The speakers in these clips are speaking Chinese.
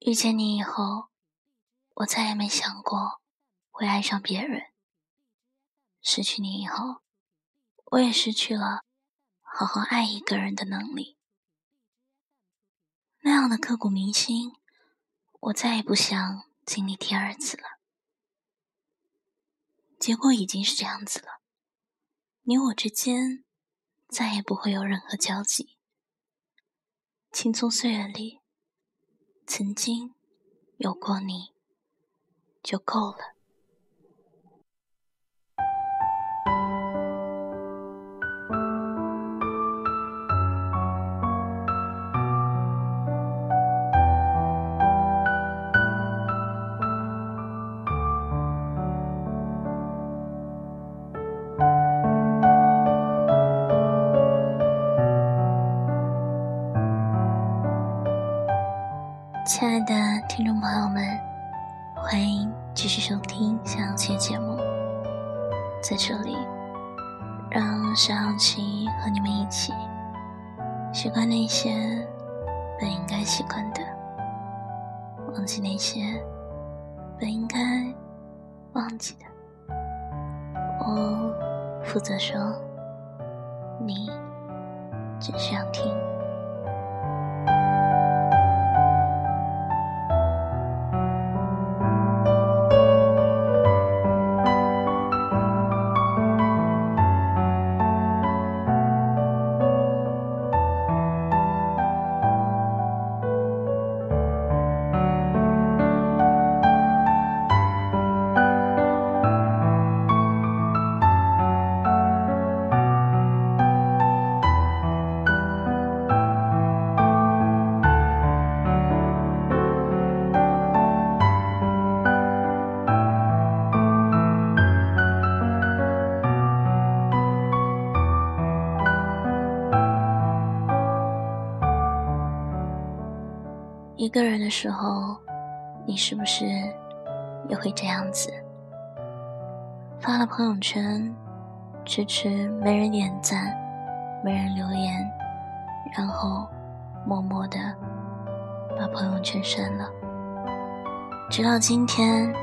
遇见你以后，我再也没想过会爱上别人。失去你以后，我也失去了好好爱一个人的能力。那样的刻骨铭心，我再也不想经历第二次了。结果已经是这样子了，你我之间再也不会有任何交集。青葱岁月里，曾经有过你，就够了。亲爱的听众朋友们，欢迎继续收听小杨期节目。在这里，让小杨期和你们一起习惯那些本应该习惯的，忘记那些本应该忘记的。我负责说，你只需要听。一个人的时候，你是不是也会这样子？发了朋友圈，迟迟没人点赞，没人留言，然后默默的把朋友圈删了。直到今天，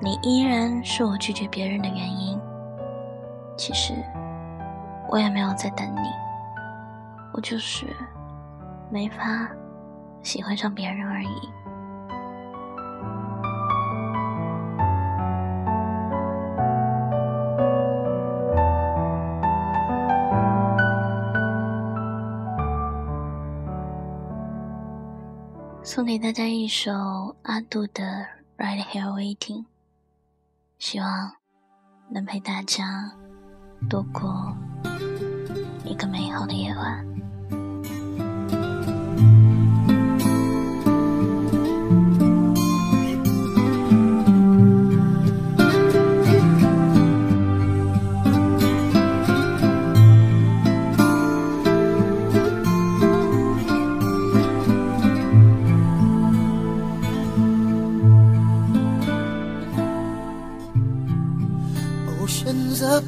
你依然是我拒绝别人的原因。其实我也没有在等你，我就是没法。喜欢上别人而已。送给大家一首阿杜的《Right Here Waiting》，希望能陪大家度过一个美好的夜晚。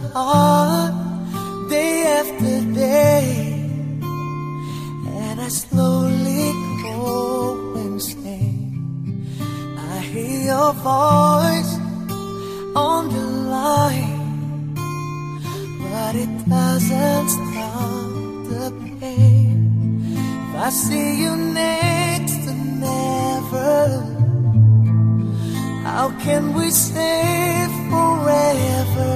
Apart day after day, and I slowly go insane. I hear your voice on the line, but it doesn't stop the pain. If I see you next to never, how can we say forever?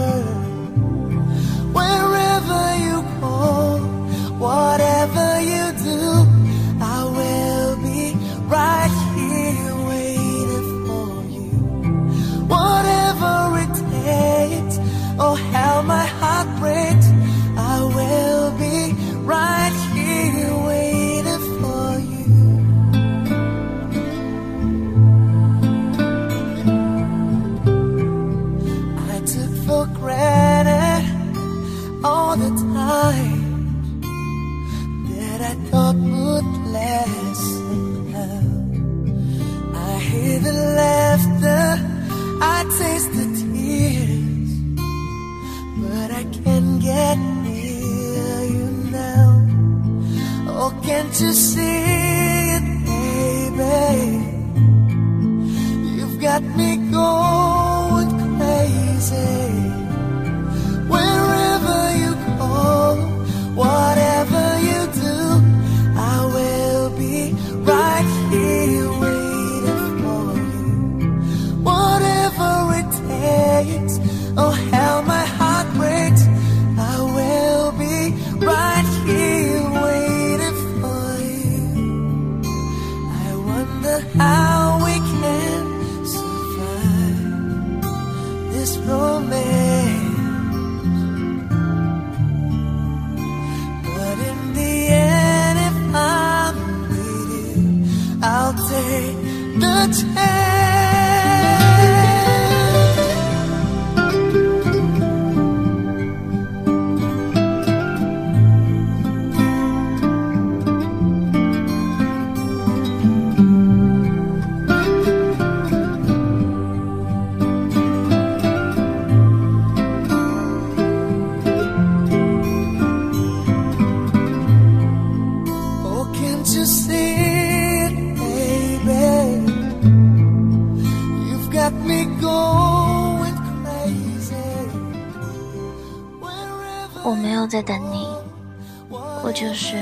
the time 我没有在等你，我就是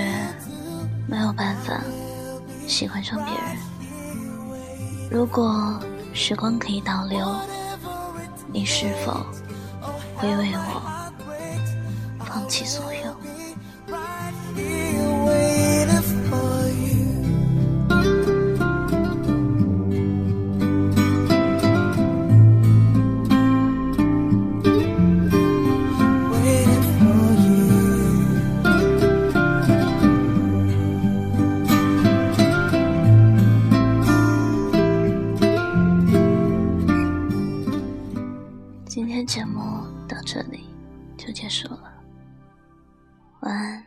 没有办法喜欢上别人。如果时光可以倒流，你是否会为我放弃所有？这里就结束了，晚安。